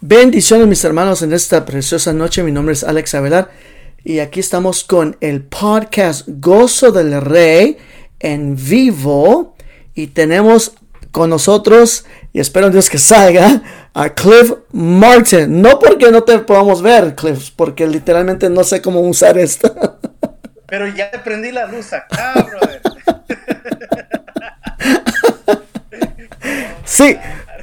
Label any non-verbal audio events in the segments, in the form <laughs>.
Bendiciones mis hermanos en esta preciosa noche. Mi nombre es Alex Avelar y aquí estamos con el podcast Gozo del Rey en vivo y tenemos con nosotros y espero en Dios que salga a Cliff Martin. No porque no te podamos ver, Cliff, porque literalmente no sé cómo usar esto. <laughs> Pero ya te prendí la luz acá, brother. sí,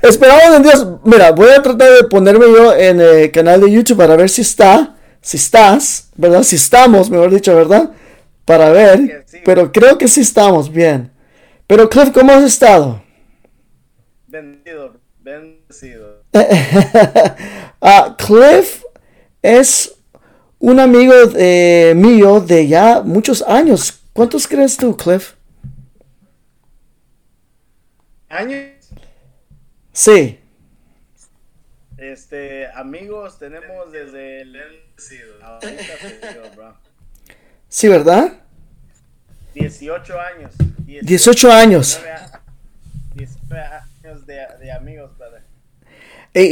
Esperamos en Dios. Mira, voy a tratar de ponerme yo en el canal de YouTube para ver si está, si estás, ¿verdad? Si estamos, mejor dicho, ¿verdad? Para ver. Pero creo que sí estamos bien. Pero Cliff, ¿cómo has estado? Bendecido, bendecido. <laughs> Ah, Cliff es un amigo mío de ya muchos años. ¿Cuántos crees tú, Cliff? ¿Años? Sí. Este, amigos, tenemos desde el Sí, ¿verdad? 18 años. 18, años. 19 años de, de amigos, brother.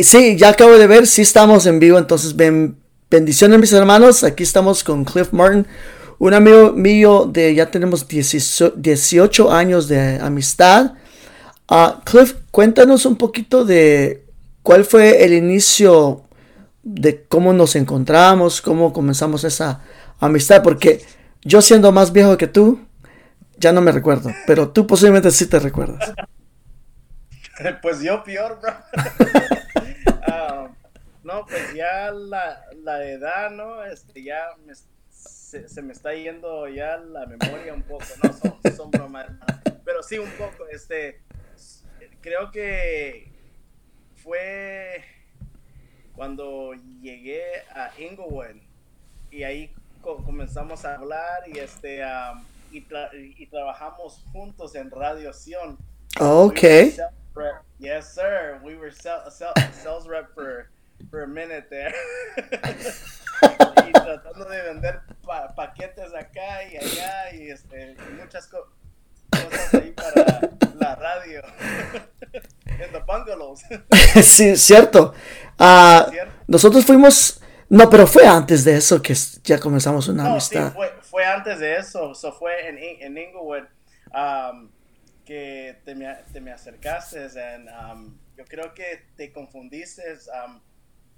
sí, ya acabo de ver, sí estamos en vivo, entonces ben, bendiciones mis hermanos, aquí estamos con Cliff Martin, un amigo mío de ya tenemos 18 años de amistad Uh, Cliff, cuéntanos un poquito de cuál fue el inicio de cómo nos encontramos, cómo comenzamos esa amistad, porque yo siendo más viejo que tú, ya no me recuerdo, pero tú posiblemente sí te recuerdas. <laughs> Pues yo peor, bro. <laughs> Ah, no, pues ya la, la, edad, ¿no? Este, ya se, me está yendo ya la memoria un poco, ¿no? Son, son bromas, pero sí un poco, este, creo que fue cuando llegué a Inglewood y ahí comenzamos a hablar y este y, trabajamos juntos en Radio Sion. okay. yes, sir. We were sales rep for, for a minute there. <laughs> y tratando de vender paquetes acá y allá y este, muchas cosas ahí para la radio. en the bungalows. <laughs> sí, cierto. Uh, nosotros fuimos. No, pero fue antes de eso que ya comenzamos una no, amistad. Sí, fue, fue, antes de eso. Eso fue en, en Inglewood um, que te me, te me acercaste. And, um, yo creo que te confundiste. Um,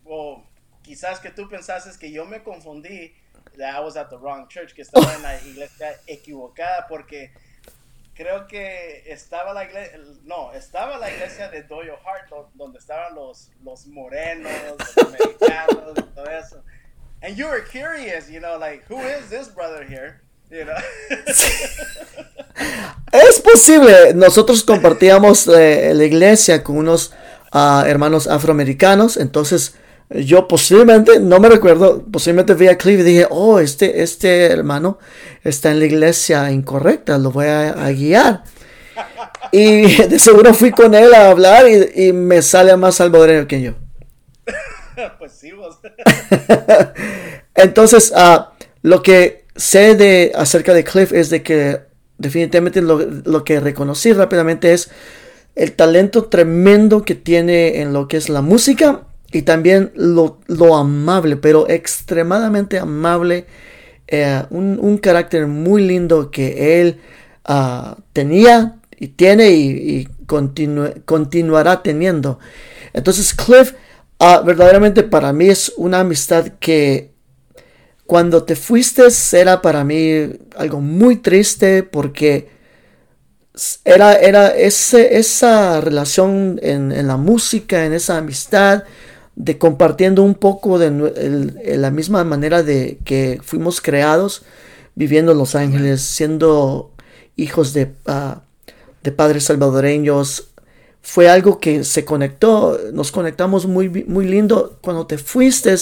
o quizás que tú pensaste que yo me confundí. That I was at the wrong church, que estaba en la iglesia equivocada porque creo que estaba la iglesia, no, estaba la iglesia de Doyle Hart, donde estaban los, los morenos, los americanos, y todo eso. And you were curious, you know, like, who is this brother here? You know? es posible. Nosotros compartíamos eh, la iglesia con unos uh, hermanos afroamericanos, entonces yo posiblemente, no me recuerdo, posiblemente vi a Cliff y dije, oh, este, este hermano está en la iglesia incorrecta, lo voy a, guiar. Y <laughs> de seguro fui con él a hablar y, me sale más salvadoreño que yo. <laughs> pues sí, vos. <laughs> Entonces, uh, lo que sé de, acerca de Cliff es de que definitivamente lo, lo que reconocí rápidamente es el talento tremendo que tiene en lo que es la música y también lo, amable, pero extremadamente amable, eh, un, carácter muy lindo que él ah, tenía y tiene y, continuará teniendo. Entonces Cliff, ah, verdaderamente para mí es una amistad que cuando te fuiste era para mí algo muy triste porque era, era ese, esa relación en, en la música, en esa amistad, de compartiendo un poco de la misma manera de que fuimos creados, viviendo en Los Ángeles, siendo hijos de, ah, de padres salvadoreños. Fue algo que se conectó, nos conectamos muy, muy lindo. Cuando te fuiste,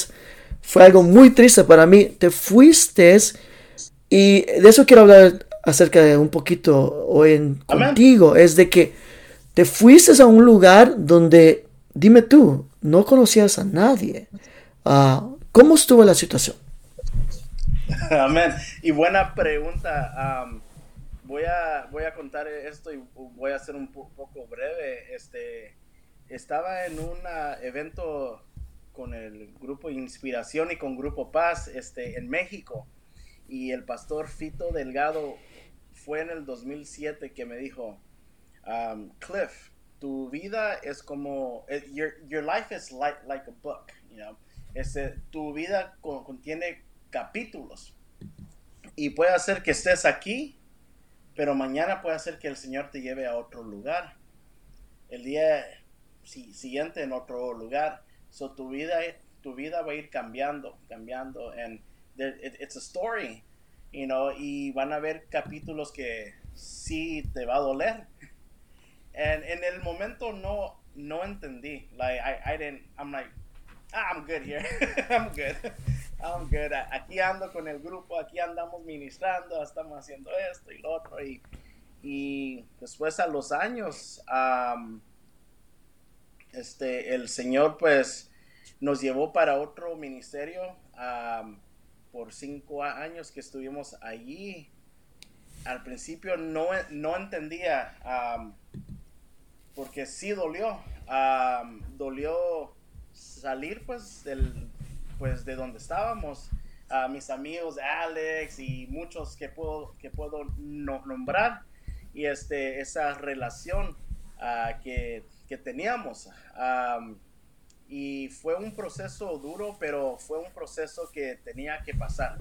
fue algo muy triste para mí. Te fuiste y de eso quiero hablar acerca de un poquito hoy en, contigo. Es de que te fuiste a un lugar donde, dime tú, no conocías a nadie. Ah, ¿Cómo estuvo la situación? <laughs> Amén. Y buena pregunta. voy, a, voy a contar esto y voy a ser un poco breve. Este, estaba en un evento con el grupo Inspiración y con Grupo Paz este, en México. Y el pastor Fito Delgado fue en el 2007 que me dijo, um, Cliff, tu vida es como, eh, your, your life is like, like a book, you know. Este, tu vida contiene capítulos. Y puede hacer que estés aquí, pero mañana puede hacer que el Señor te lleve a otro lugar. El día siguiente en otro lugar. So tu vida, tu vida va a ir cambiando, cambiando. And it's a story, you know, y van a haber capítulos que sí te va a doler. And en el momento no, no entendí. Like, I, I didn't, I'm like, ah, I'm good here. <laughs> I'm good. I'm good. Aquí ando con el grupo, aquí andamos ministrando, estamos haciendo esto y lo otro. Y, y después a los años, um, este, el Señor pues nos llevó para otro ministerio por cinco años que estuvimos allí. Al principio no, no entendía porque sí dolió. dolió salir pues del pues de donde estábamos. a mis amigos Alex y muchos que puedo que puedo nombrar y este esa relación uh, que que teníamos. y fue un proceso duro, pero fue un proceso que tenía que pasar.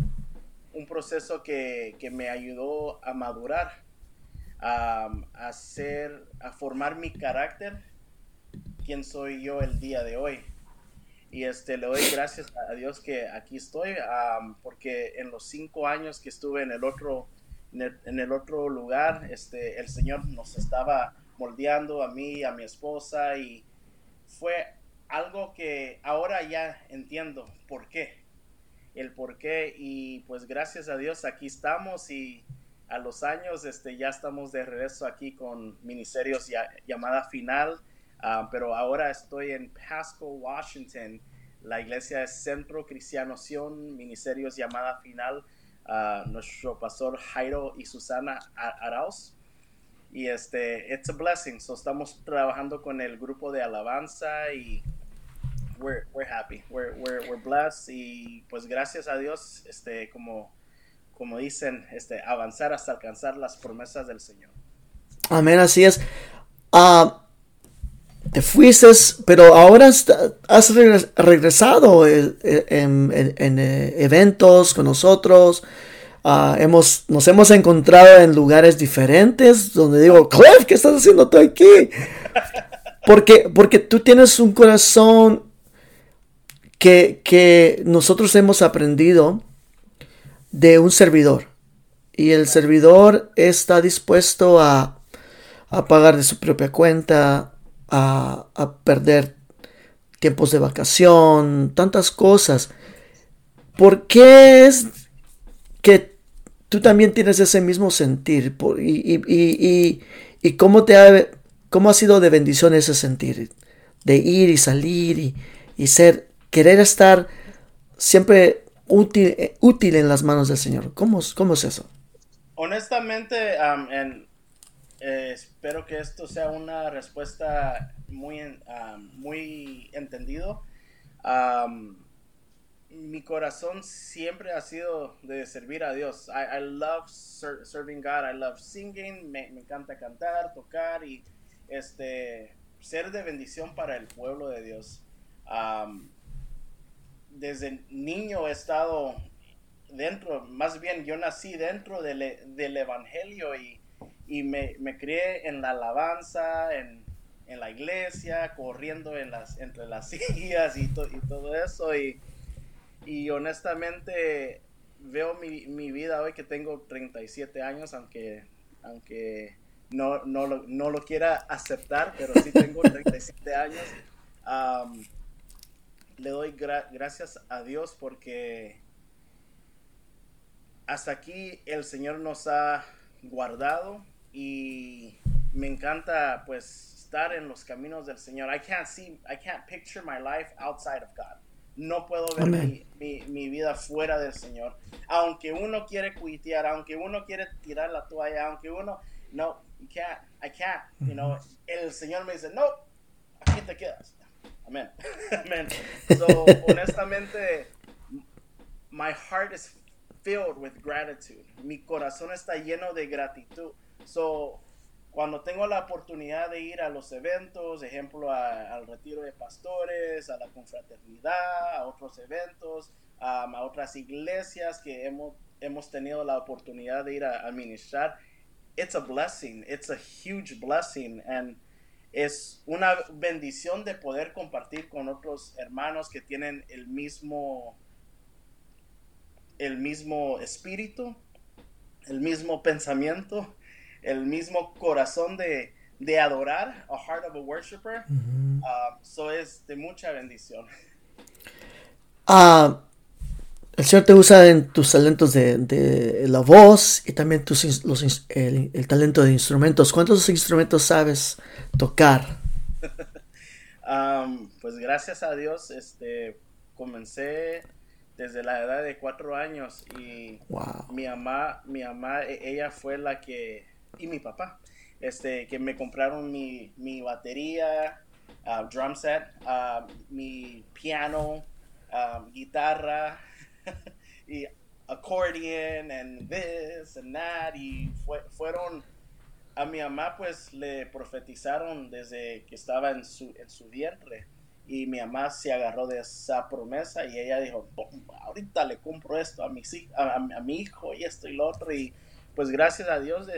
Un proceso que, que me ayudó a madurar, a, hacer, a formar mi carácter, quién soy yo el día de hoy. Y este, le doy gracias a Dios que aquí estoy, porque en los cinco años que estuve en el otro, en el, en el otro lugar, este, el Señor nos estaba moldeando a mí, a mi esposa y fue algo que ahora ya entiendo por qué, el por qué y pues gracias a Dios aquí estamos y a los años este, ya estamos de regreso aquí con Ministerios ya, llamada final, ah, pero ahora estoy en Pasco, Washington. La iglesia es Centro Cristiano Sion, Ministerios llamada final. Uh, nuestro pastor Jairo y Susana Arauz y este, it's a blessing. So estamos trabajando con el grupo de alabanza y we're, we're happy, we're, we're, we're blessed y pues gracias a Dios, este, como, como dicen, este, avanzar hasta alcanzar las promesas del Señor. Amén, así es. Ah, te fuiste, pero ahora has regresado eh, eh, en, eh, eventos con nosotros. Ah, hemos, nos hemos encontrado en lugares diferentes donde digo, Cliff, ¿qué estás haciendo tú aquí? Porque, porque tú tienes un corazón que, que nosotros hemos aprendido de un servidor. Y el servidor está dispuesto a, a pagar de su propia cuenta, a, a perder tiempos de vacación, tantas cosas. ¿Por qué es que tú también tienes ese mismo sentir. y, cómo, te ha, cómo ha sido de bendición ese sentir. De ir y salir y, ser, querer estar siempre útil, útil en las manos del Señor. ¿Cómo, cómo es eso? Honestamente, eh, espero que esto sea una respuesta muy, muy entendido mi corazón siempre ha sido de servir a Dios. I, love serving God, I love singing, me, encanta cantar, tocar y este, ser de bendición para el pueblo de Dios. Desde niño he estado dentro, más bien yo nací dentro del, del Evangelio y, y me, me, crié en la alabanza, en, en, la iglesia, corriendo en las, entre las <laughs> sillas y, y todo eso. Y, y honestamente veo mi, mi, vida hoy que tengo 37 años, aunque, aunque no, no, lo, no lo quiera aceptar, pero sí tengo <laughs> 37 años. Le doy gracias a Dios porque hasta aquí el Señor nos ha guardado y me encanta pues estar en los caminos del Señor. I can't see, I can't picture my life outside of God. No puedo ver mi, vida fuera del Señor. Aunque uno quiere cuitear, aunque uno quiere tirar la toalla, aunque uno, no, you can't, I can't, you know. El Señor me dice, no, aquí te quedas. Amén. <laughs> Amén. So, honestamente, my heart is filled with gratitude. Mi corazón está lleno de gratitud. So, cuando tengo la oportunidad de ir a los eventos, ejemplo, al retiro de pastores, a la confraternidad, a otros eventos, a otras iglesias que hemos, hemos tenido la oportunidad de ir a, administrar, it's a blessing, it's a huge blessing, and es una bendición de poder compartir con otros hermanos que tienen el mismo el mismo espíritu, el mismo pensamiento, el mismo corazón de, de adorar, a heart of a worshiper. Uh, so es de mucha bendición. Ah, el Señor te usa en tus talentos de, de la voz y también tus, los, el, el, talento de instrumentos. ¿Cuántos instrumentos sabes tocar? <laughs> um, pues gracias a Dios, este, comencé desde la edad de cuatro años y mi mamá, mi mamá, e, ella fue la que, y mi papá, este, que me compraron mi, mi batería, uh, drum set, uh, mi piano, um, guitarra <laughs> y accordion and this and that y fueron a mi mamá pues le profetizaron desde que estaba en su, en su vientre y mi mamá se agarró de esa promesa y ella dijo, ahorita le compro esto a mi, a, a, mi hijo y esto y lo otro y pues gracias a Dios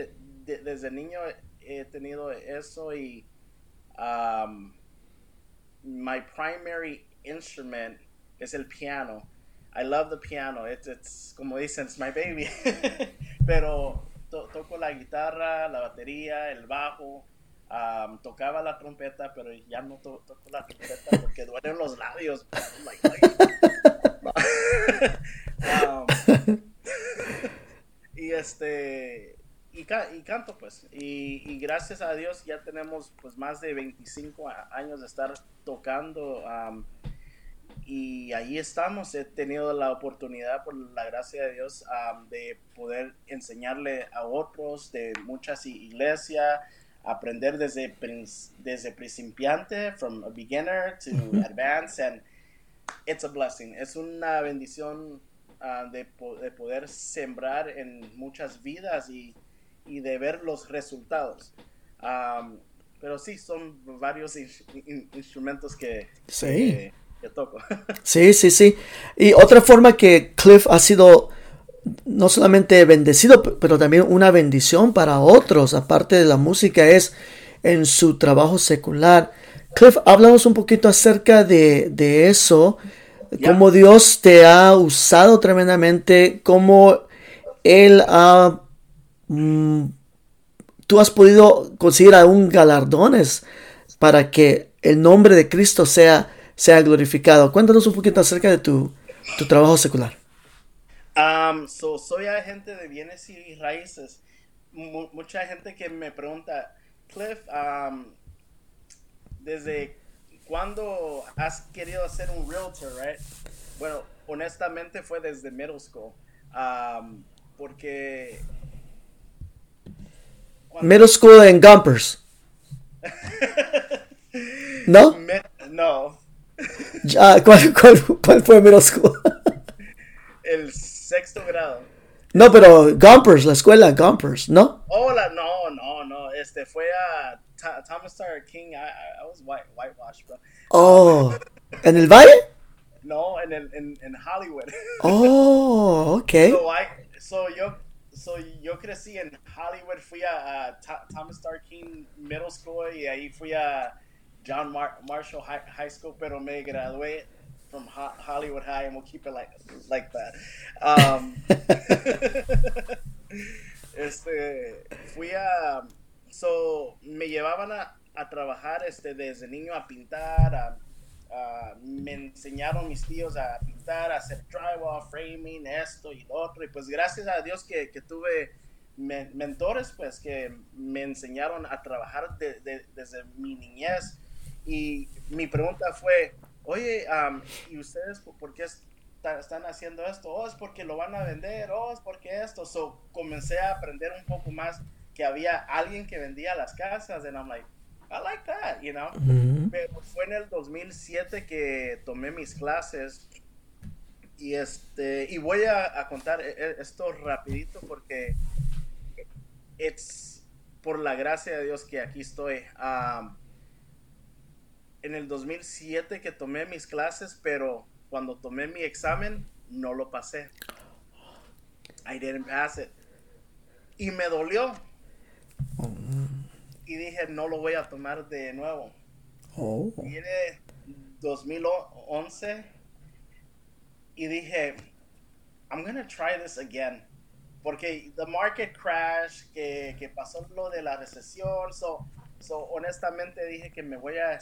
desde niño he tenido eso y um, my primary instrument es el piano. I love the piano. It's, it's como dicen, it's my baby. <laughs> Pero to, toco la guitarra, la batería, el bajo. Um, tocaba la trompeta, pero ya no to, toco la trompeta porque <laughs> duelen los labios. um, <laughs> y este y, y, canto pues y, y, gracias a Dios ya tenemos pues más de 25 años de estar tocando um, y ahí estamos. He tenido la oportunidad, por la gracia de Dios, de poder enseñarle a otros de muchas iglesias, aprender desde, desde principiante, from a beginner to advanced, and it's a blessing. Es una bendición ah, de, de, poder sembrar en muchas vidas y, y de ver los resultados. pero sí, son varios instrumentos que... Sí toco. <laughs> sí, sí, sí. Y otra forma que Cliff ha sido no solamente bendecido, pero también una bendición para otros, aparte de la música, es en su trabajo secular. Cliff, háblanos un poquito acerca de, eso, cómo Dios te ha usado tremendamente, cómo Él ha... Mm, tú has podido conseguir aún galardones para que el nombre de Cristo sea sea glorificado. Cuéntanos un poquito acerca de tu, tu trabajo secular. Um, soy agente de bienes y raíces. mucha gente que me pregunta, Cliff, um, ¿desde cuándo has querido ser un realtor, right? Bueno, honestamente fue desde middle school. Um, porque... Middle school en Gumpers. <laughs> ¿No? no. Ya, ¿cuál, cuál, cuál fue middle school? El sexto grado. No, pero Gompers, la escuela Gompers, ¿no? Hola, no, no, no. Este fue a Thomas Star King. I, I was white, whitewashed, bro. Oh, ¿en el Valle? No, en, el, en, en Hollywood. <laughs> Oh, okay. So, I, so yo, so yo crecí en Hollywood. Fui a, a Thomas Star King Middle School y ahí fui a John Mar Marshall High, High, School, pero me gradué from Ho Hollywood High, and we'll keep it like like that. Um, <laughs> este, fui a, so me llevaban a, a trabajar este desde niño a pintar, a, me enseñaron mis tíos a pintar, a hacer drywall, framing, esto y lo otro, y pues gracias a Dios que, que tuve mentores pues que me enseñaron a trabajar de, desde mi niñez y mi pregunta fue, oye, ¿y ustedes por qué están haciendo esto? Oh, es porque lo van a vender, oh, es porque esto. So, comencé a aprender un poco más que había alguien que vendía las casas, and I'm like, I like that, you know. Pero fue en el 2007 que tomé mis clases y este y voy a, a contar e, e, esto rapidito porque es por la gracia de Dios que aquí estoy. Um, en el 2007 que tomé mis clases, pero cuando tomé mi examen no lo pasé. I didn't pass it. Y me dolió. Y dije, no lo voy a tomar de nuevo. Oh. Y era 2011. Y dije, I'm gonna try this again. Porque the market crash, que, que pasó lo de la recesión, so, so honestamente dije que me voy a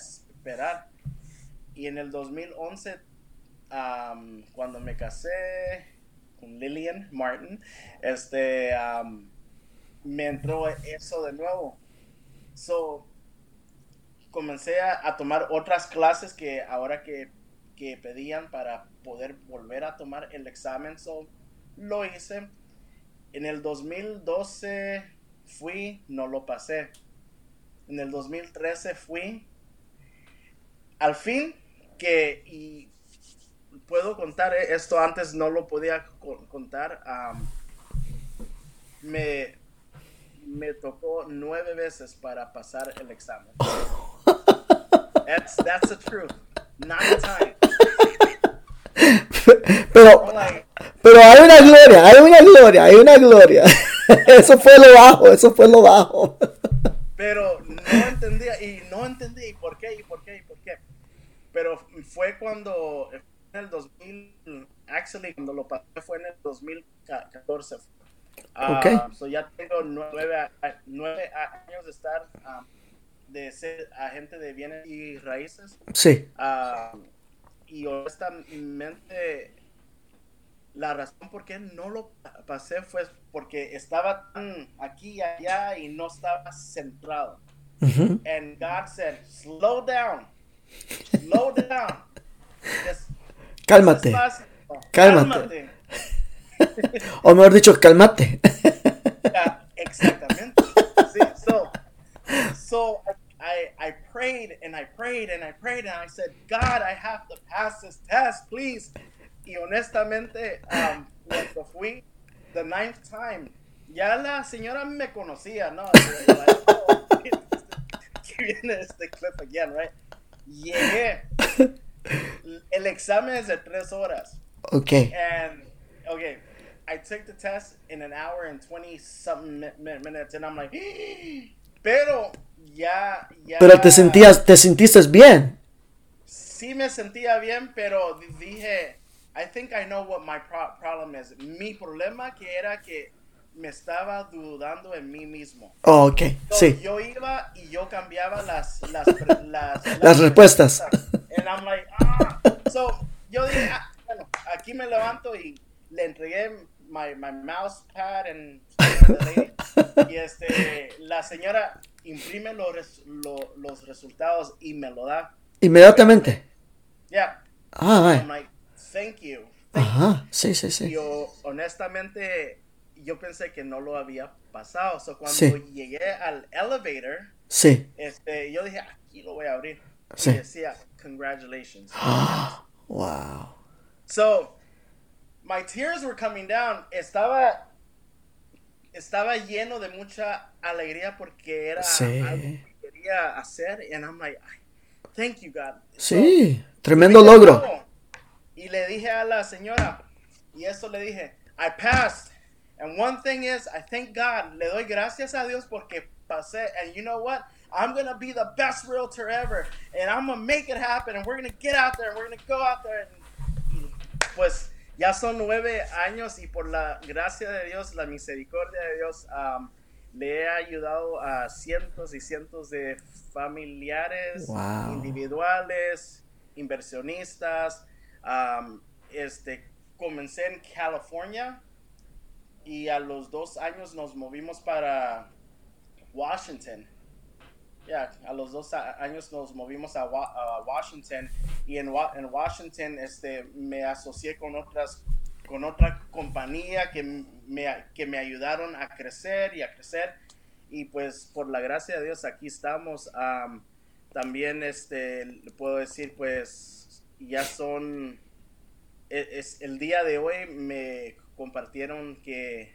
Y en el 2011, um, cuando me casé, Lillian Martin, este, me entró eso de nuevo. So, comencé a, a, tomar otras clases que ahora que, que, pedían para poder volver a tomar el examen. So, lo hice. En el 2012 fui, no lo pasé. En el 2013 fui. Al fin que, y puedo contar eh, esto antes no lo podía contar. Um, me, me tocó nueve veces para pasar el examen. That's, that's the truth. Nine times. Pero, pero hay una gloria, hay una gloria, hay una gloria. <laughs> Eso fue lo bajo, eso fue lo bajo. Pero no entendía, y no entendí, ¿y por qué? ¿Y por qué? ¿Y por qué? Pero fue cuando en el 2000, actually, cuando lo pasé fue en el 2014. Uh, ok. So ya tengo nueve, nueve años de estar, um, de ser agente de bienes y raíces. Sí. Uh, y honestamente, la razón por qué no lo pasé fue porque estaba tan aquí y allá y no estaba centrado. -huh. And God said, slow down, slow down. Just Cálmate. Cálmate. <laughs> o mejor dicho, cálmate. yeah, exactamente. Sí, so, so I, I prayed and I prayed and I prayed and I said, God, I have to pass this test, please. Y honestamente, um, cuando fui the ninth time, ya la señora me conocía, ¿no? Like, oh, <laughs> que viene este clip again, right? Llegué. El examen es de tres horas. Okay. And, okay, I took the test in an hour and 20 something minutes, and I'm like, <gasps> pero ya, ya. Pero te sentías, te sentiste bien. Sí me sentía bien, pero dije, I think I know what my pro problem is. Mi problema que era que me estaba dudando en mí mismo. Oh, ok, so, sí. Yo iba y yo cambiaba las, las, <laughs> las, las, las respuestas. And I'm like, ah. So, yo dije, ah, bueno, aquí me levanto y le entregué my, my mouse pad and, <laughs> y este, la señora imprime los, res, lo, los resultados y me lo da. Inmediatamente. Yeah. Ah, I'm like, thank you. Thank Ajá, sí, sí, sí. Yo, honestamente, yo pensé que no lo había pasado. So, cuando Sí. llegué al elevator, Sí. este, yo dije, aquí lo voy a abrir. Sí. Y decía, congratulations. <gasps> Wow. So, my tears were coming down. Estaba, estaba lleno de mucha alegría porque era algo que quería hacer. And I'm like, thank you, God. Sí, tremendo So, logro. luego, Y le dije a la señora, y eso le dije, I passed. And one thing is, I thank God, le doy gracias a Dios porque pasé. And you know what? I'm going to be the best realtor ever. And I'm going to make it happen. And we're going to get out there. And we're going to go out there. And, pues ya son nueve años y por la gracia de Dios, la misericordia de Dios, um, le he ayudado a cientos y cientos de familiares, Wow. individuales, inversionistas. Um, este, comencé en California y a los dos años nos movimos para Washington. Ya, a los dos años nos movimos a, Wa- a Washington y en, Wa- Washington este, me asocié con otras con otra compañía que me, que me ayudaron a crecer y a crecer y pues por la gracia de Dios aquí estamos. también este, puedo decir pues ya son, e, es, el día de hoy me compartieron que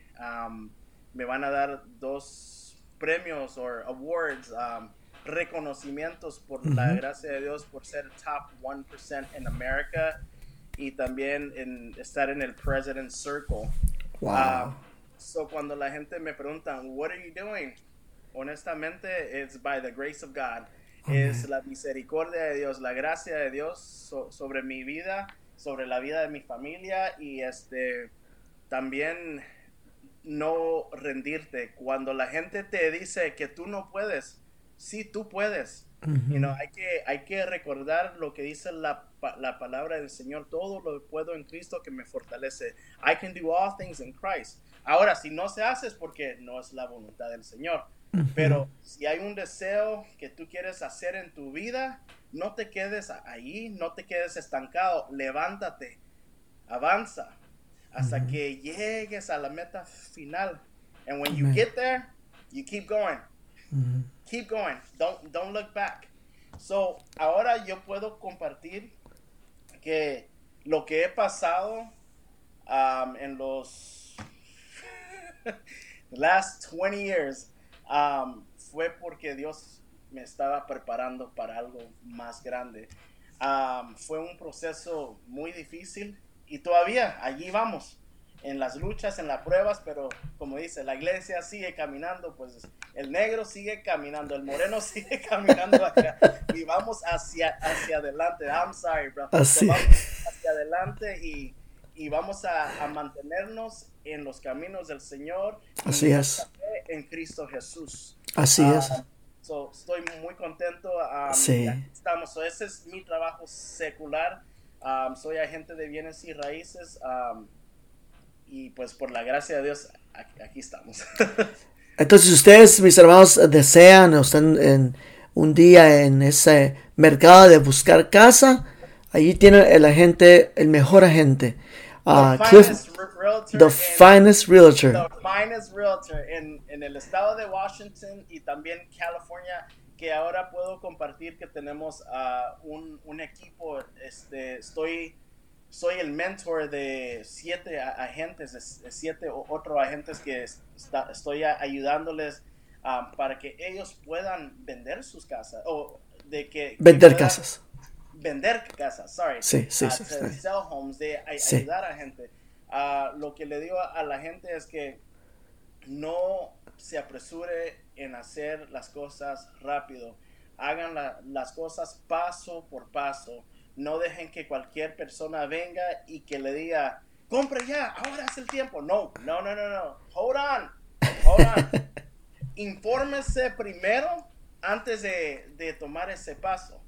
me van a dar dos premios o awards, reconocimientos por la gracia de Dios por ser top 1% en América y también en estar en el President Circle. Wow. Ah, so cuando la gente me pregunta, what are you doing? Honestamente, it's by the grace of God. Es la misericordia de Dios, la gracia de Dios sobre mi vida, sobre la vida de mi familia y este también no rendirte. Cuando la gente te dice que tú no puedes, sí tú puedes. you know, hay, que, hay que recordar lo que dice la, la, palabra del Señor. Todo lo puedo en Cristo que me fortalece. I can do all things in Christ. Ahora, si no se hace es porque no es la voluntad del Señor. Pero si hay un deseo que tú quieres hacer en tu vida, no te quedes ahí, no te quedes estancado. Levántate, avanza hasta que llegues a la meta final. And when you get there, you keep going. Keep going. Don't, don't look back. So, ahora yo puedo compartir que lo que he pasado um, en los <laughs> last 20 years um, fue porque Dios me estaba preparando para algo más grande. Um, fue un proceso muy difícil y todavía allí vamos en las luchas, en las pruebas, pero como dice, la iglesia sigue caminando, pues el negro sigue caminando, el moreno <laughs> sigue caminando acá y vamos hacia, hacia adelante. I'm sorry, bro. Así. Vamos hacia adelante y, y vamos a, a, mantenernos en los caminos del Señor. Así es. En Cristo Jesús. Así es. Ah, so, estoy muy contento. Um, sí. Estamos. So, ese es mi trabajo secular. Um, soy agente de bienes y raíces. Um, y pues por la gracia de Dios, aquí, estamos. <laughs> Entonces ustedes, mis hermanos, desean o están en un día en ese mercado de buscar casa, allí tiene el agente, el mejor agente. Uh, the finest realtor. The finest realtor en, en, el estado de Washington y también California, que ahora puedo compartir que tenemos uh, un, un, equipo, este, estoy soy el mentor de siete agentes, de siete otros agentes que estoy ayudándoles um, para que ellos puedan vender sus casas o de que vender casas. vender casas sorry. Sí sí, uh, sí, sell homes de ayudar a gente. Uh, lo que le digo a la gente es que no se apresure en hacer las cosas rápido hagan las cosas paso por paso no dejen que cualquier persona venga y que le diga, compre ya, ahora es el tiempo. No, no, no, no, no. Hold on. Hold on. <laughs> Infórmese primero antes de, tomar ese paso.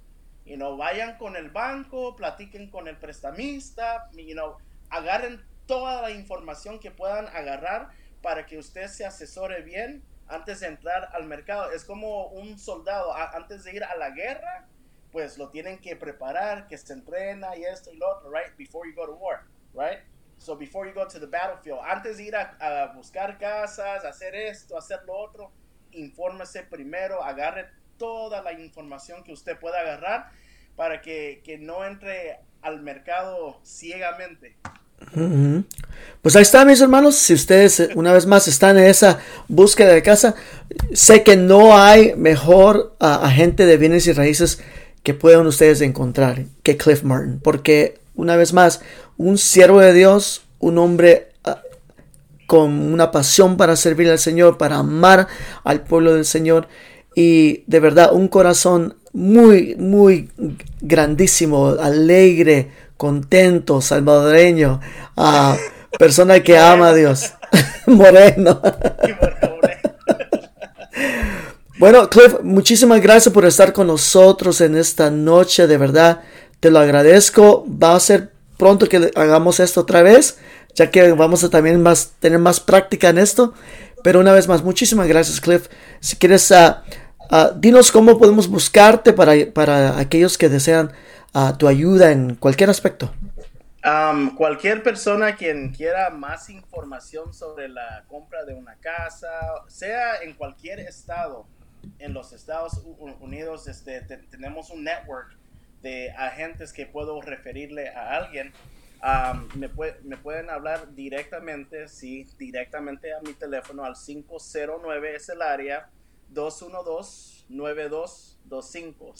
You know, vayan con el banco, platiquen con el prestamista, you know, agarren toda la información que puedan agarrar para que usted se asesore bien antes de entrar al mercado. Es como un soldado antes de ir a la guerra pues lo tienen que preparar, que se entrena y esto y lo otro, right? Before you go to war, right? So before you go to the battlefield, antes de ir a, buscar casas, hacer esto, hacer lo otro, infórmese primero, agarre toda la información que usted pueda agarrar para que, que no entre al mercado ciegamente. Pues ahí está, mis hermanos. Si ustedes eh, una vez más están en esa búsqueda de casa, sé que no hay mejor agente de bienes y raíces que puedan ustedes encontrar que Cliff Martin. Porque, una vez más, un siervo de Dios, un hombre ah, con una pasión para servir al Señor, para amar al pueblo del Señor y de verdad un corazón muy, muy grandísimo, alegre, contento, salvadoreño, uh, persona que ama a Dios, <laughs> moreno. <laughs> Bueno, Cliff, muchísimas gracias por estar con nosotros en esta noche, de verdad, te lo agradezco. Va a ser pronto que hagamos esto otra vez, ya que vamos a también más, tener más práctica en esto. Pero una vez más, muchísimas gracias, Cliff. Si quieres, uh, uh, dinos cómo podemos buscarte para, para aquellos que desean uh, tu ayuda en cualquier aspecto. Um, cualquier persona quien quiera más información sobre la compra de una casa, sea en cualquier estado, en los Estados Unidos este, tenemos un network de agentes que puedo referirle a alguien. Me, me, pueden hablar directamente, sí, directamente a mi teléfono al 509 es el área 212-9225.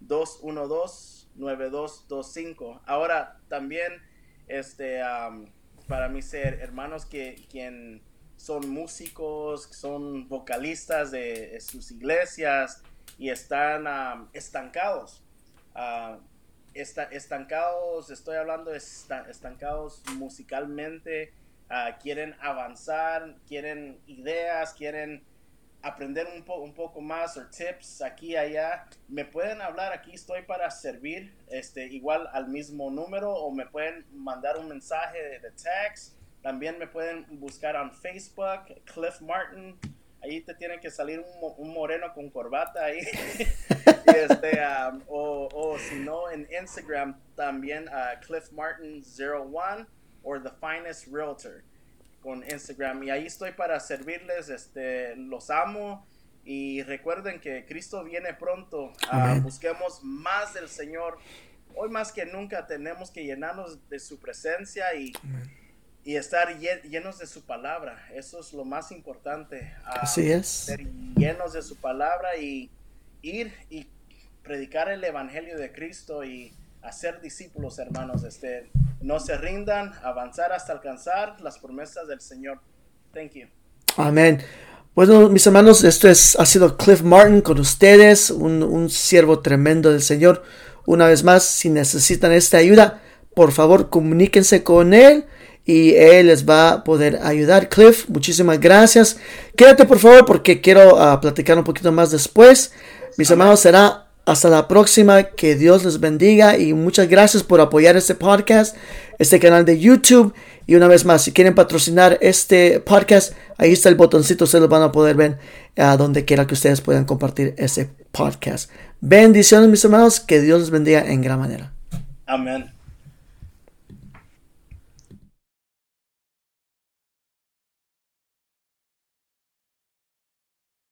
509-212. 9225. Ahora, también, este, para mis hermanos que quien son músicos, son vocalistas de, sus iglesias y están estancados. Uh, estancados, estoy hablando estancados musicalmente, ah, quieren avanzar, quieren ideas, quieren aprender un, un poco más o tips aquí allá, me pueden hablar, aquí estoy para servir, este, igual al mismo número o me pueden mandar un mensaje de, text, también me pueden buscar en Facebook, Cliff Martin, ahí te tiene que salir un, moreno con corbata ahí, <laughs> este, um, o, o, si no en Instagram también uh, Cliff Martin 01 o The Finest Realtor con Instagram. Y ahí estoy para servirles, este, los amo. Y recuerden que Cristo viene pronto, uh, busquemos más del Señor, hoy más que nunca tenemos que llenarnos de su presencia y, y estar llenos de su palabra, eso es lo más importante, uh, Así es. ser llenos de su palabra y ir y predicar el Evangelio de Cristo y hacer discípulos, hermanos. Este, no se rindan, avanzar hasta alcanzar las promesas del Señor. Thank you. Amén. Bueno, mis hermanos, esto es, ha sido Cliff Martin con ustedes, un, un siervo tremendo del Señor. Una vez más, si necesitan esta ayuda, por favor comuníquense con él y él les va a poder ayudar. Cliff, muchísimas gracias. Quédate por favor porque quiero ah, platicar un poquito más después. Mis hermanos, será hasta la próxima, que Dios les bendiga y muchas gracias por apoyar este podcast, este canal de YouTube. Y una vez más, si quieren patrocinar este podcast, ahí está el botoncito, ustedes lo van a poder ver a donde quiera que ustedes puedan compartir ese podcast. Bendiciones mis hermanos, que Dios les bendiga en gran manera. Amén.